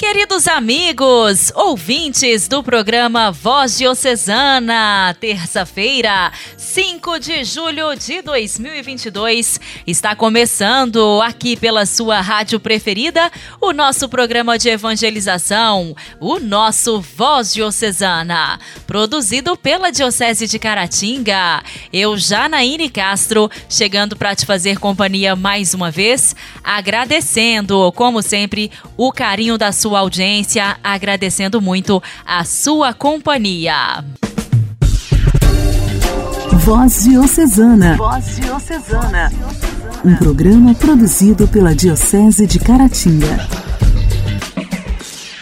Queridos amigos, ouvintes do programa Voz Diocesana, terça-feira, 5 de julho de 2022, está começando aqui pela sua rádio preferida o nosso programa de evangelização, o nosso Voz Diocesana, produzido pela Diocese de Caratinga. Eu, Janaíne Castro, chegando para te fazer companhia mais uma vez, agradecendo, como sempre, o carinho da sua audiência, agradecendo muito a sua companhia. Voz Diocesana. Voz Diocesana. Um programa produzido pela Diocese de Caratinga.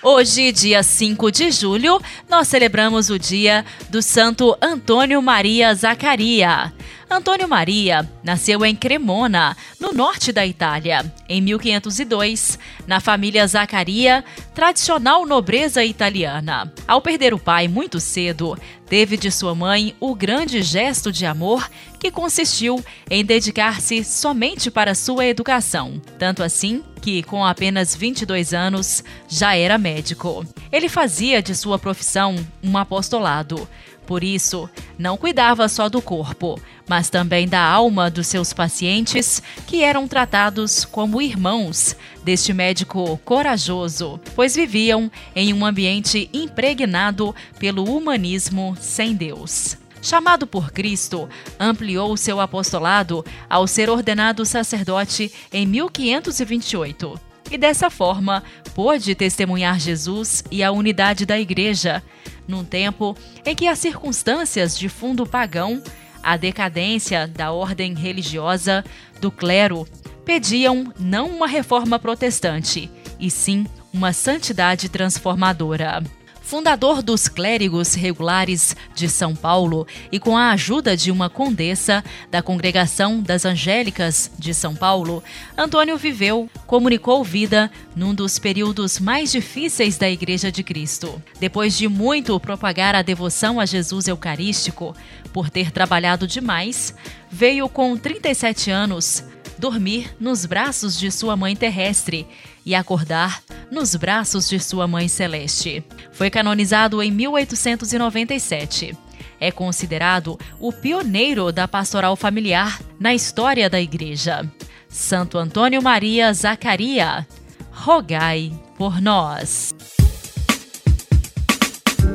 Hoje, dia 5 de julho, nós celebramos o dia do Santo Antônio Maria Zacaria. Antônio Maria nasceu em Cremona, no norte da Itália, em 1502, na família Zaccaria, tradicional nobreza italiana. Ao perder o pai muito cedo, teve de sua mãe o grande gesto de amor que consistiu em dedicar-se somente para sua educação. Tanto assim que, com apenas 22 anos, já era médico. Ele fazia de sua profissão um apostolado. Por isso, não cuidava só do corpo, mas também da alma dos seus pacientes, que eram tratados como irmãos deste médico corajoso, pois viviam em um ambiente impregnado pelo humanismo sem Deus. Chamado por Cristo, ampliou seu apostolado ao ser ordenado sacerdote em 1528 e dessa forma pôde testemunhar Jesus e a unidade da Igreja, num tempo em que as circunstâncias de fundo pagão, a decadência da ordem religiosa, do clero, pediam não uma reforma protestante, e sim uma santidade transformadora fundador dos clérigos regulares de São Paulo e com a ajuda de uma condessa da Congregação das Angélicas de São Paulo, Antônio viveu, comunicou vida num dos períodos mais difíceis da Igreja de Cristo. Depois de muito propagar a devoção a Jesus Eucarístico, por ter trabalhado demais, veio com 37 anos dormir nos braços de sua mãe terrestre e acordar nos braços de sua mãe celeste. Foi canonizado em 1897. É considerado o pioneiro da pastoral familiar na história da Igreja. Santo Antônio Maria Zacaria, rogai por nós.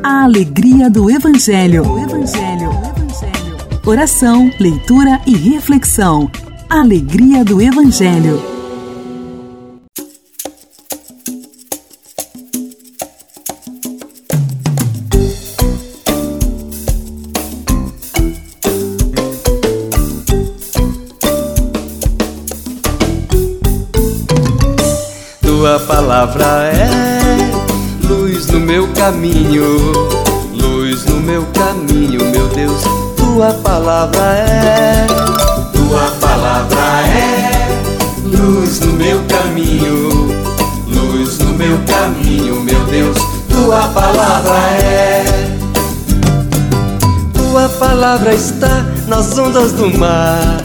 A alegria do Evangelho. O Evangelho. O Evangelho. Oração, leitura e reflexão. Alegria do Evangelho. Palavra é, tua palavra está nas ondas do mar,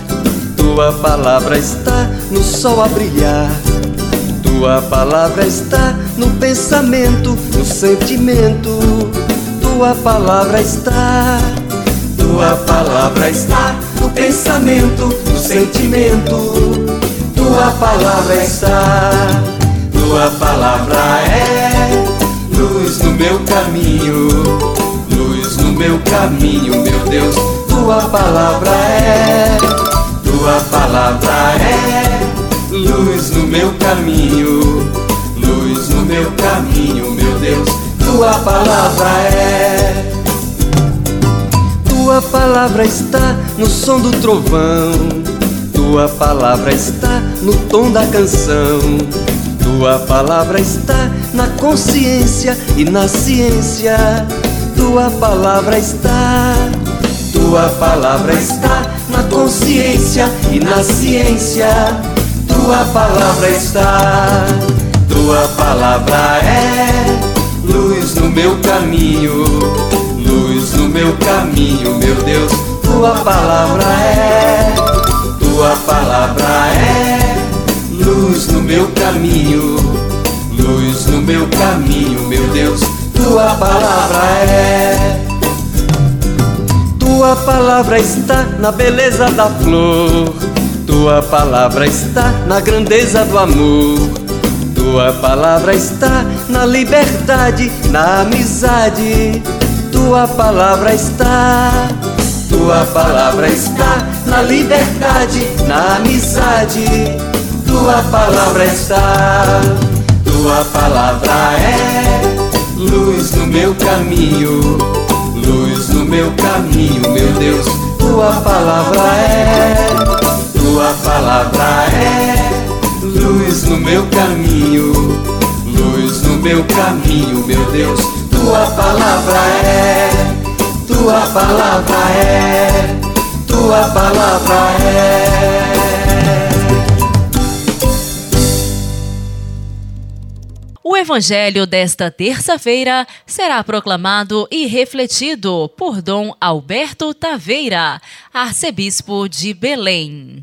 tua palavra está no sol a brilhar. Tua palavra está no pensamento, no sentimento. Tua palavra está. Tua palavra está no pensamento, no sentimento. Tua palavra está. Tua palavra é luz no meu caminho, luz no meu caminho, meu Deus. Tua palavra é. Tua palavra é luz no meu caminho, luz no meu caminho, meu Deus, tua palavra é. Tua palavra está no som do trovão, tua palavra está no tom da canção, tua palavra está na consciência e na ciência, tua palavra está. Tua palavra está na consciência e na ciência tua palavra está, tua palavra é luz no meu caminho, luz no meu caminho meu Deus, tua palavra é, tua palavra é luz no meu caminho, luz no meu caminho, meu Deus, tua palavra é. Tua palavra está na beleza da flor, tua palavra está na grandeza do amor. Tua palavra está na liberdade, na amizade. Tua palavra está, tua palavra está na liberdade, na amizade. Tua palavra está, tua palavra é luz no meu caminho, luz no meu caminho, meu Deus. Tua palavra é, tua palavra é luz no meu caminho, luz no meu caminho, meu Deus. Tua palavra é, tua palavra é, tua palavra é. O Evangelho desta terça-feira será proclamado e refletido por Dom Alberto Taveira, arcebispo de Belém.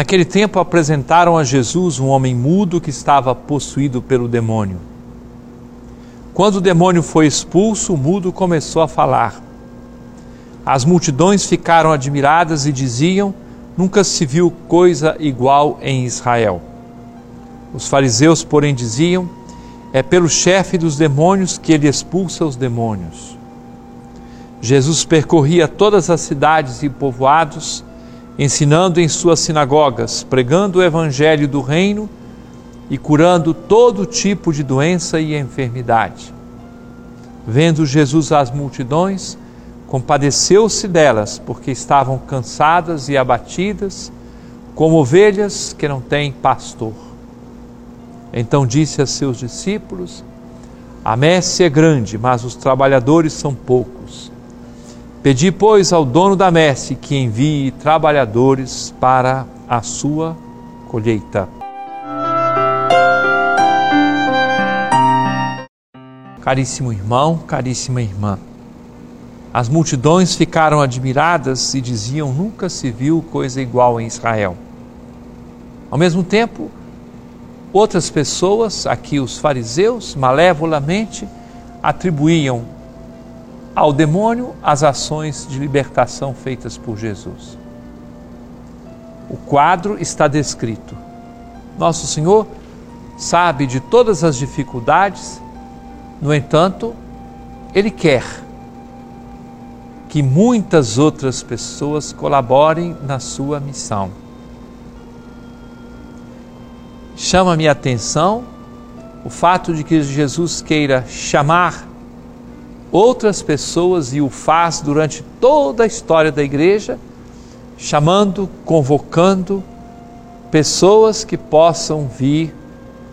Naquele tempo apresentaram a Jesus um homem mudo que estava possuído pelo demônio. Quando o demônio foi expulso, o mudo começou a falar. As multidões ficaram admiradas e diziam: Nunca se viu coisa igual em Israel. Os fariseus, porém, diziam: É pelo chefe dos demônios que ele expulsa os demônios. Jesus percorria todas as cidades e povoados, ensinando em suas sinagogas, pregando o evangelho do reino e curando todo tipo de doença e enfermidade. Vendo Jesus as multidões, compadeceu-se delas, porque estavam cansadas e abatidas, como ovelhas que não têm pastor. Então disse a seus discípulos: A messe é grande, mas os trabalhadores são poucos. Pedi, pois, ao dono da messe que envie trabalhadores para a sua colheita. Caríssimo irmão, caríssima irmã, as multidões ficaram admiradas e diziam: nunca se viu coisa igual em Israel. Ao mesmo tempo, outras pessoas, aqui os fariseus, malevolamente, atribuíam ao demônio as ações de libertação feitas por Jesus. O quadro está descrito. Nosso Senhor sabe de todas as dificuldades, no entanto, Ele quer que muitas outras pessoas colaborem na sua missão. Chama minha atenção o fato de que Jesus queira chamar outras pessoas e o faz durante toda a história da igreja, chamando, convocando pessoas que possam vir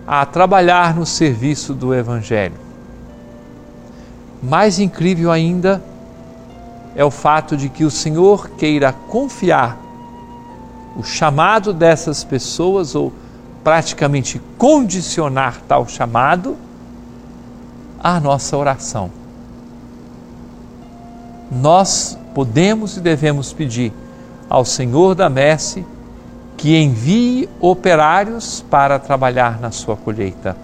a trabalhar no serviço do Evangelho. Mais incrível ainda é o fato de que o Senhor queira confiar o chamado dessas pessoas ou praticamente condicionar tal chamado à nossa oração nós podemos e devemos pedir ao Senhor da Messe que envie operários para trabalhar na sua colheita.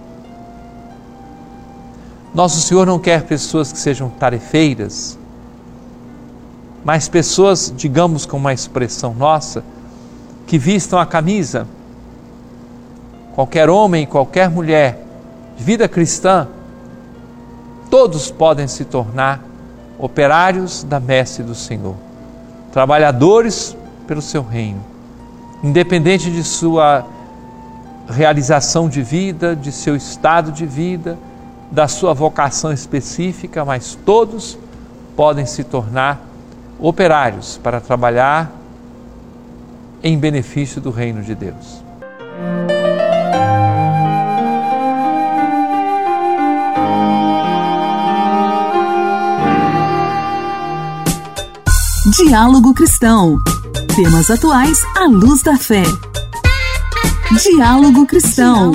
Nosso Senhor não quer pessoas que sejam tarefeiras, mas pessoas, digamos com uma expressão nossa, que vistam a camisa. Qualquer homem, qualquer mulher de vida cristã, todos podem se tornar operários da messe do Senhor, trabalhadores pelo seu reino, independente de sua realização de vida, de seu estado de vida, da sua vocação específica, mas todos podem se tornar operários para trabalhar em benefício do reino de Deus. Diálogo Cristão. Temas atuais à luz da fé. Diálogo Cristão.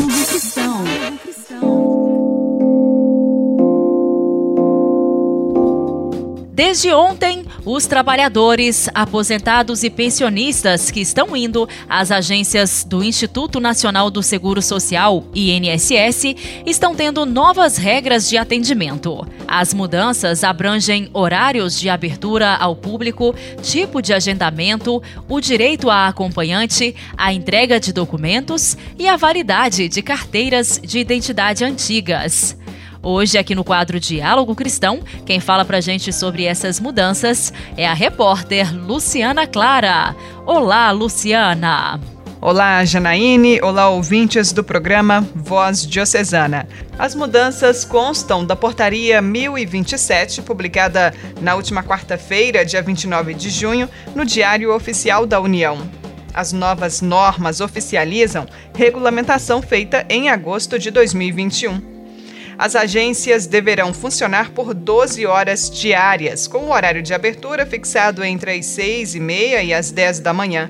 Desde ontem, os trabalhadores, aposentados e pensionistas que estão indo às agências do Instituto Nacional do Seguro Social, INSS, estão tendo novas regras de atendimento. As mudanças abrangem horários de abertura ao público, tipo de agendamento, o direito a acompanhante, a entrega de documentos e a validade de carteiras de identidade antigas. Hoje, aqui no quadro Diálogo Cristão, quem fala pra gente sobre essas mudanças é a repórter Luciana Clara. Olá, Luciana! Olá, Janaíne. Olá, ouvintes do programa Voz Diocesana. As mudanças constam da Portaria 1027, publicada na última quarta-feira, dia 29 de junho, no Diário Oficial da União. As novas normas oficializam regulamentação feita em agosto de 2021 as agências deverão funcionar por 12 horas diárias, com o horário de abertura fixado entre as 6 e meia e as 10 da manhã.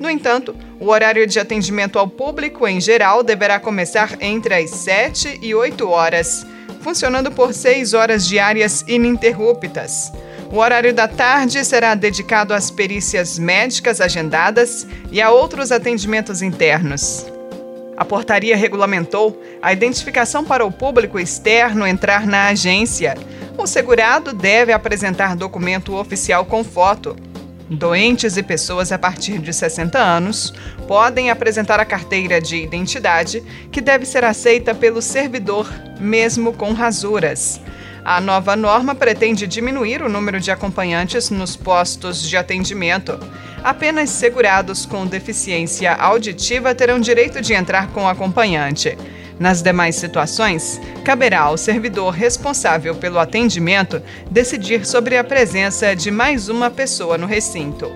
No entanto, o horário de atendimento ao público em geral deverá começar entre as 7 e 8 horas, funcionando por 6 horas diárias ininterruptas. O horário da tarde será dedicado às perícias médicas agendadas e a outros atendimentos internos. A portaria regulamentou a identificação para o público externo entrar na agência. O segurado deve apresentar documento oficial com foto. Doentes e pessoas a partir de 60 anos podem apresentar a carteira de identidade, que deve ser aceita pelo servidor, mesmo com rasuras. A nova norma pretende diminuir o número de acompanhantes nos postos de atendimento. Apenas segurados com deficiência auditiva terão direito de entrar com acompanhante. Nas demais situações, caberá ao servidor responsável pelo atendimento decidir sobre a presença de mais uma pessoa no recinto.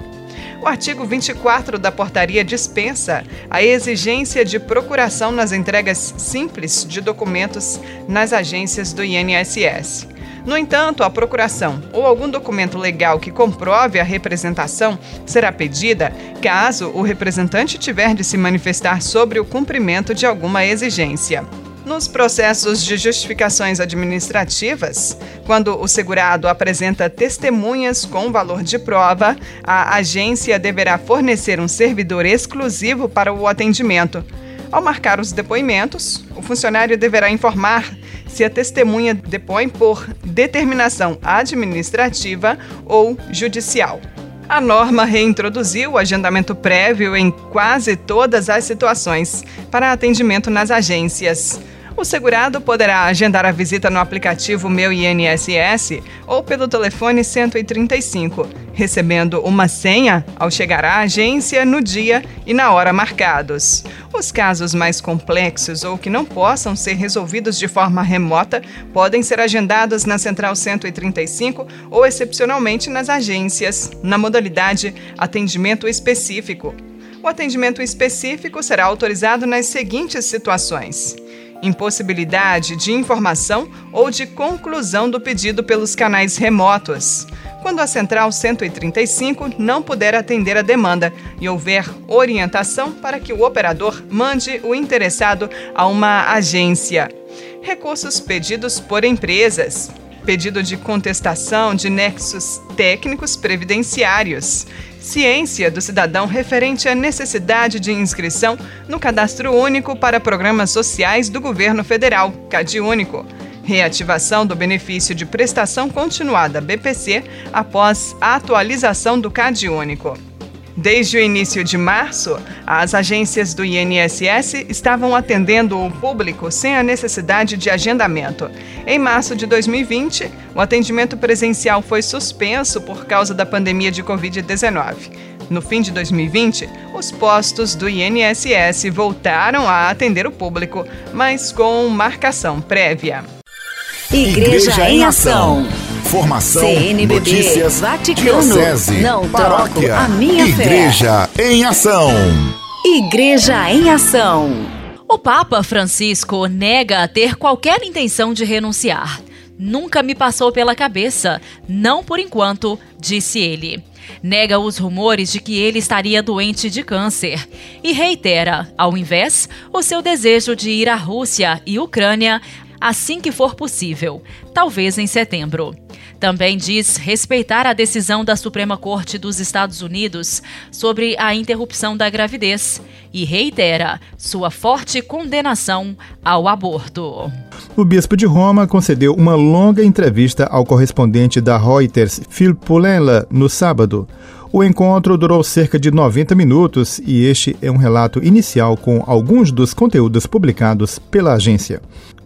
O artigo 24 da portaria dispensa a exigência de procuração nas entregas simples de documentos nas agências do INSS. No entanto, a procuração ou algum documento legal que comprove a representação será pedida caso o representante tiver de se manifestar sobre o cumprimento de alguma exigência. Nos processos de justificações administrativas, quando o segurado apresenta testemunhas com valor de prova, a agência deverá fornecer um servidor exclusivo para o atendimento. Ao marcar os depoimentos, o funcionário deverá informar se a testemunha depõe por determinação administrativa ou judicial. A norma reintroduziu o agendamento prévio em quase todas as situações para atendimento nas agências. O segurado poderá agendar a visita no aplicativo Meu INSS ou pelo telefone 135, recebendo uma senha ao chegar à agência no dia e na hora marcados. Os casos mais complexos ou que não possam ser resolvidos de forma remota podem ser agendados na Central 135 ou, excepcionalmente, nas agências, na modalidade atendimento específico. O atendimento específico será autorizado nas seguintes situações impossibilidade de informação ou de conclusão do pedido pelos canais remotos. Quando a Central 135 não puder atender a demanda e houver orientação para que o operador mande o interessado a uma agência. Recursos pedidos por empresas pedido de contestação de nexos técnicos previdenciários, ciência do cidadão referente à necessidade de inscrição no Cadastro Único para Programas Sociais do Governo Federal, CadÚnico, reativação do benefício de prestação continuada BPC após a atualização do CadÚnico. Desde o início de março, as agências do INSS estavam atendendo o público sem a necessidade de agendamento. Em março de 2020, o atendimento presencial foi suspenso por causa da pandemia de Covid-19. No fim de 2020, os postos do INSS voltaram a atender o público, mas com marcação prévia. Igreja, em Ação. Formação, CNBB, notícias, Vaticano, diocese, não paróquia, troco a minha Igreja fé. em Ação. Igreja em Ação. O Papa Francisco nega ter qualquer intenção de renunciar. Nunca me passou pela cabeça, não por enquanto, disse ele. nega os rumores de que ele estaria doente de câncer e reitera, ao invés, o seu desejo de ir à Rússia e Ucrânia assim que for possível, talvez em setembro. Também diz respeitar a decisão da Suprema Corte dos Estados Unidos sobre a interrupção da gravidez e reitera sua forte condenação ao aborto. O bispo de Roma concedeu uma longa entrevista ao correspondente da Reuters, Phil Poulenla, no sábado. O encontro durou cerca de 90 minutos e este é um relato inicial com alguns dos conteúdos publicados pela agência.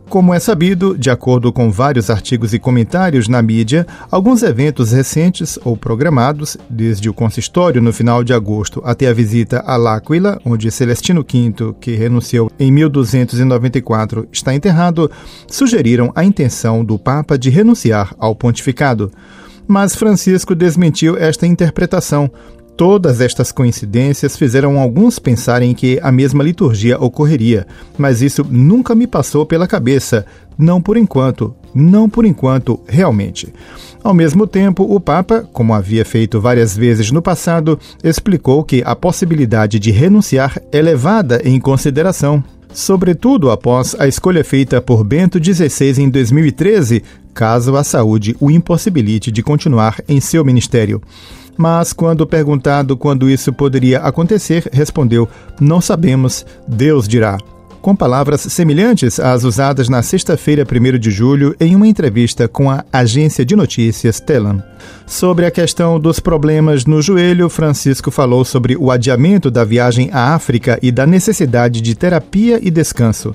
Como é sabido, de acordo com vários artigos e comentários na mídia, alguns eventos recentes ou programados, desde o consistório no final de agosto até a visita a L'Aquila, onde Celestino V, que renunciou em 1294, está enterrado, sugeriram a intenção do Papa de renunciar ao pontificado. Mas Francisco desmentiu esta interpretação, Todas estas coincidências fizeram alguns pensarem que a mesma liturgia ocorreria, mas isso nunca me passou pela cabeça, não por enquanto, não por enquanto, realmente. Ao mesmo tempo, o Papa, como havia feito várias vezes no passado, explicou que a possibilidade de renunciar é levada em consideração, sobretudo após a escolha feita por Bento XVI em 2013, caso a saúde o impossibilite de continuar em seu ministério mas quando perguntado quando isso poderia acontecer, respondeu: Não sabemos, Deus dirá com palavras semelhantes às usadas na sexta-feira, 1 de julho, em uma entrevista com a agência de notícias Telam. Sobre a questão dos problemas no joelho, Francisco falou sobre o adiamento da viagem à África e da necessidade de terapia e descanso.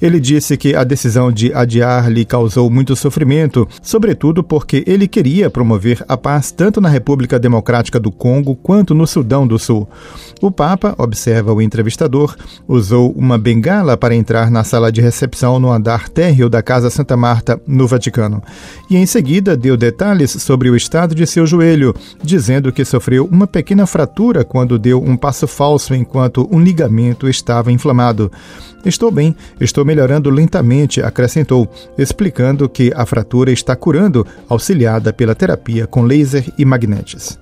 Ele disse que a decisão de adiar lhe causou muito sofrimento, sobretudo porque ele queria promover a paz tanto na República Democrática do Congo quanto no Sudão do Sul. O Papa, observa o entrevistador, usou uma bengala para entrar na sala de recepção no andar térreo da Casa Santa Marta, no Vaticano. E em seguida deu detalhes sobre o estado de seu joelho, dizendo que sofreu uma pequena fratura quando deu um passo falso enquanto um ligamento estava inflamado. Estou bem, estou melhorando lentamente, acrescentou, explicando que a fratura está curando, auxiliada pela terapia com laser e magnetes.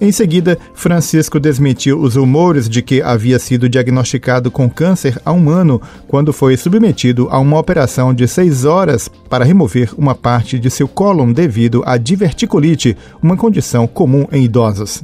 Em seguida, Francisco desmentiu os rumores de que havia sido diagnosticado com câncer há um ano, quando foi submetido a uma operação de seis horas para remover uma parte de seu cólon devido à diverticulite, uma condição comum em idosos.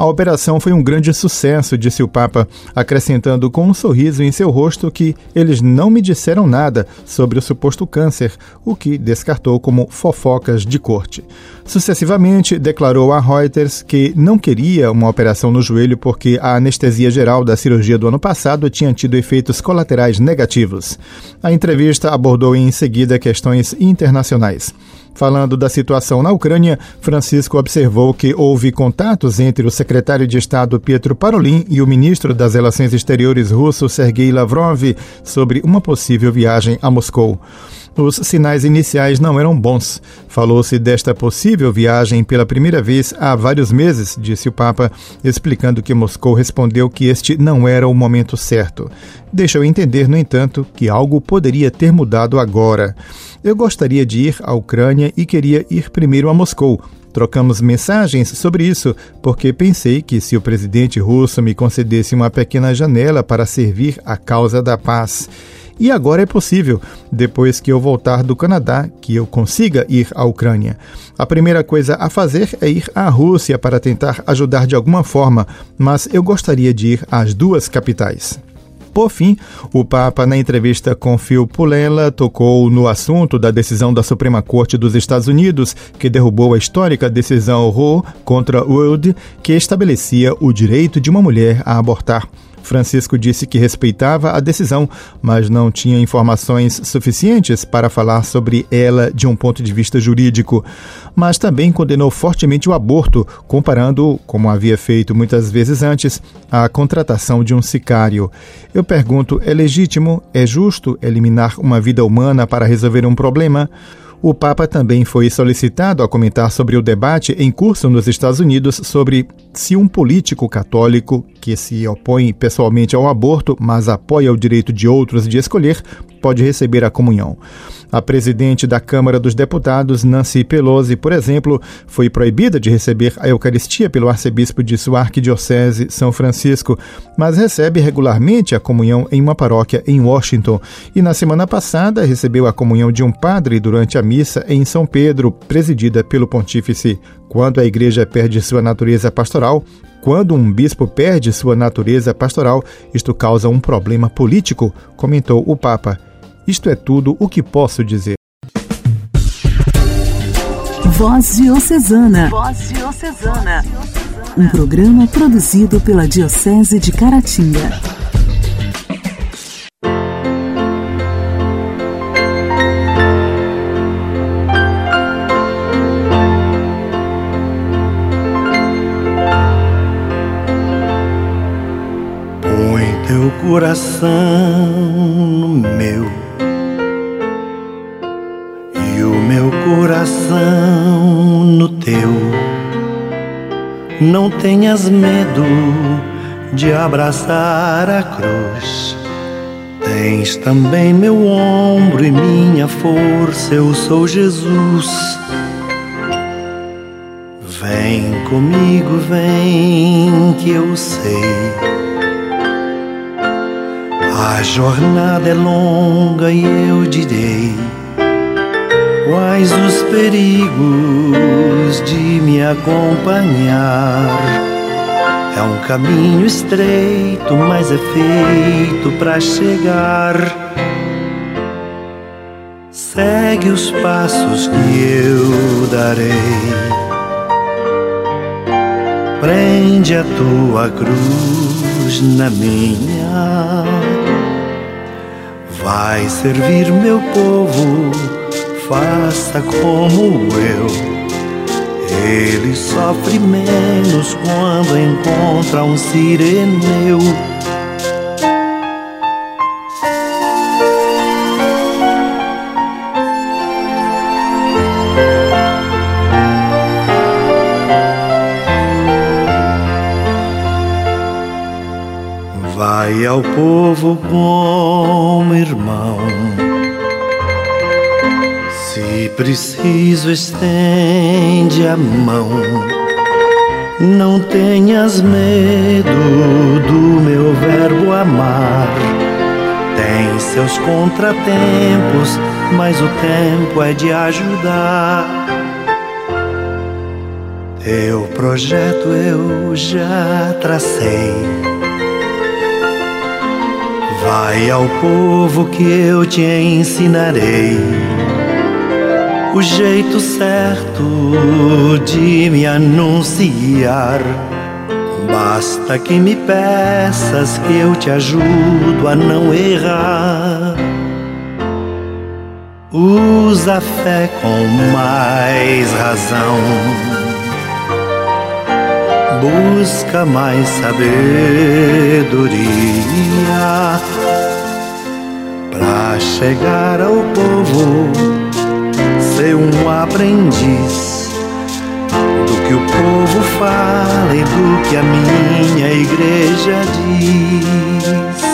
A operação foi um grande sucesso, disse o Papa, acrescentando com um sorriso em seu rosto que eles não me disseram nada sobre o suposto câncer, o que descartou como fofocas de corte. Sucessivamente, declarou a Reuters que não queria uma operação no joelho porque a anestesia geral da cirurgia do ano passado tinha tido efeitos colaterais negativos. A entrevista abordou em seguida questões internacionais. Falando da situação na Ucrânia, Francisco observou que houve contatos entre o secretário de Estado Pietro Parolin e o ministro das Relações Exteriores russo Sergei Lavrov sobre uma possível viagem a Moscou. Os sinais iniciais não eram bons. Falou-se desta possível viagem pela primeira vez há vários meses, disse o Papa, explicando que Moscou respondeu que este não era o momento certo. Deixou entender, no entanto, que algo poderia ter mudado agora. Eu gostaria de ir à Ucrânia e queria ir primeiro a Moscou. Trocamos mensagens sobre isso, porque pensei que se o presidente russo me concedesse uma pequena janela para servir a causa da paz. E agora é possível, depois que eu voltar do Canadá, que eu consiga ir à Ucrânia. A primeira coisa a fazer é ir à Rússia para tentar ajudar de alguma forma, mas eu gostaria de ir às duas capitais. Por fim, o Papa, na entrevista com Phil Pulela, tocou no assunto da decisão da Suprema Corte dos Estados Unidos, que derrubou a histórica decisão Roe contra Wood, que estabelecia o direito de uma mulher a abortar. Francisco disse que respeitava a decisão, mas não tinha informações suficientes para falar sobre ela de um ponto de vista jurídico. Mas também condenou fortemente o aborto, comparando, como havia feito muitas vezes antes, a contratação de um sicário. Eu pergunto: é legítimo, é justo eliminar uma vida humana para resolver um problema? O Papa também foi solicitado a comentar sobre o debate em curso nos Estados Unidos sobre se um político católico que se opõe pessoalmente ao aborto, mas apoia o direito de outros de escolher, pode receber a comunhão. A presidente da Câmara dos Deputados, Nancy Pelosi, por exemplo, foi proibida de receber a Eucaristia pelo arcebispo de sua arquidiocese, São Francisco, mas recebe regularmente a comunhão em uma paróquia em Washington. E na semana passada recebeu a comunhão de um padre durante a missa em São Pedro, presidida pelo pontífice. Quando a igreja perde sua natureza pastoral, quando um bispo perde sua natureza pastoral, isto causa um problema político, comentou o Papa. Isto é tudo o que posso dizer. Voz Diocesana. Voz Diocesana. Um programa produzido pela Diocese de Caratinga. Põe teu coração no meu coração no teu. Não tenhas medo de abraçar a cruz. Tens também meu ombro e minha força, eu sou Jesus. Vem comigo, vem que eu sei. A jornada é longa e eu direi Quais os perigos de me acompanhar? É um caminho estreito, mas é feito para chegar. Segue os passos que eu darei. Prende a tua cruz na minha. Vai servir meu povo faça como eu. Ele sofre menos quando encontra um sireneu. Vai ao povo como irmão preciso, estende a mão. Não tenhas medo do meu verbo amar. Tem seus contratempos, mas o tempo é de ajudar. Teu projeto eu já tracei. Vai ao povo que eu te ensinarei o jeito certo de me anunciar. Basta que me peças que eu te ajudo a não errar. Usa a fé com mais razão. Busca mais sabedoria para chegar ao povo ser um aprendiz do que o povo fala e do que a minha igreja diz.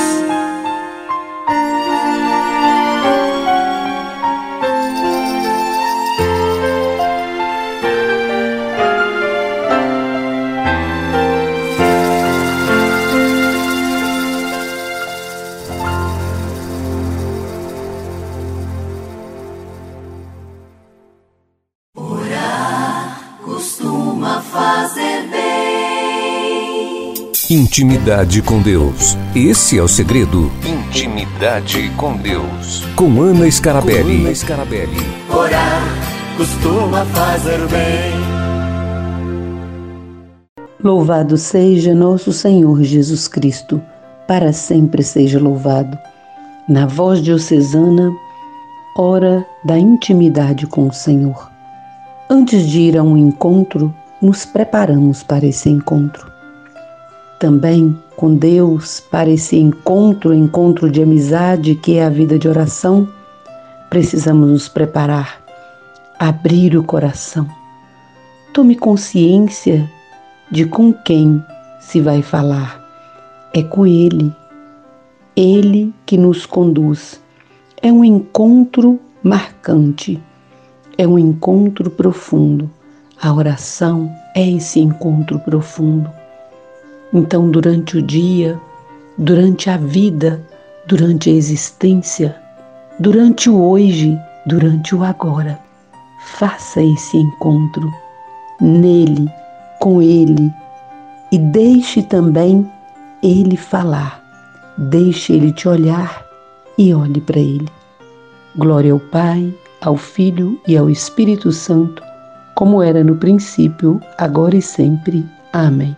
Intimidade com Deus. Esse é o segredo. Intimidade com Deus. Com Ana Scarabelli. Com Ana Scarabelli. Orar costuma fazer bem. Louvado seja nosso Senhor Jesus Cristo. Para sempre seja louvado. Na voz diocesana, hora da intimidade com o Senhor. Antes de ir a um encontro, nos preparamos para esse encontro também com Deus para esse encontro, encontro de amizade que é a vida de oração, precisamos nos preparar, abrir o coração. Tome consciência de com quem se vai falar. É com Ele, Ele que nos conduz. É um encontro marcante. É um encontro profundo. A oração é esse encontro profundo. Então, durante o dia, durante a vida, durante a existência, durante o hoje, durante o agora, faça esse encontro nele, com ele e deixe também ele falar. Deixe ele te olhar e olhe para ele. Glória ao Pai, ao Filho e ao Espírito Santo, como era no princípio, agora e sempre. Amém.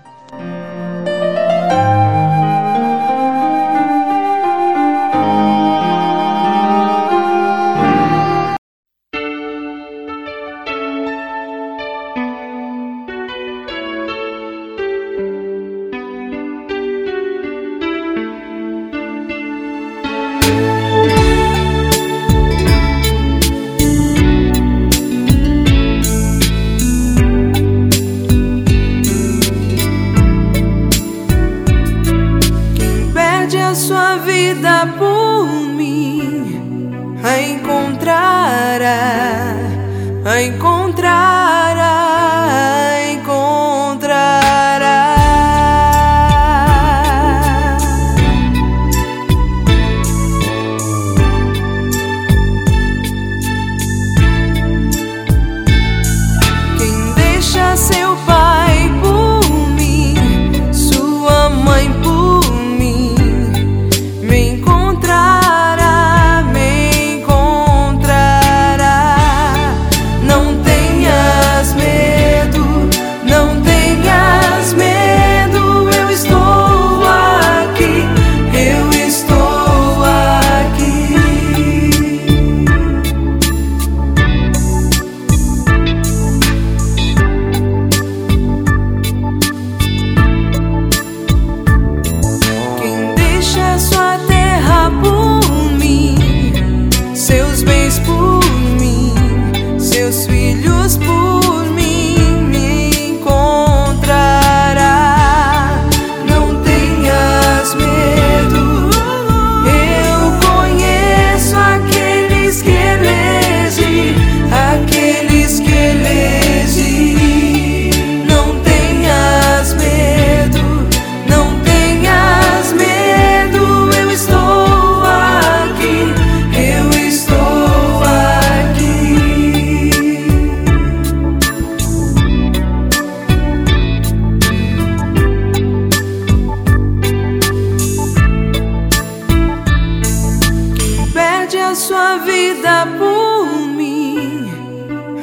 vida por mim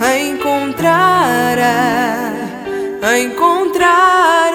a encontrar, a encontrar.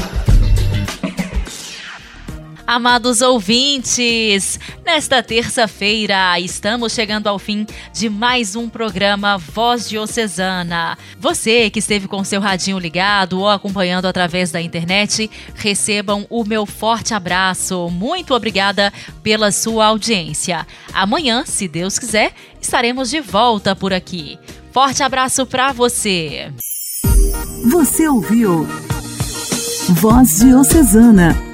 Amados ouvintes, nesta terça-feira estamos chegando ao fim de mais um programa Voz Diocesana. Você que esteve com seu radinho ligado ou acompanhando através da internet, recebam o meu forte abraço. Muito obrigada pela sua audiência. Amanhã, se Deus quiser, estaremos de volta por aqui. Forte abraço para você. Você ouviu Voz Diocesana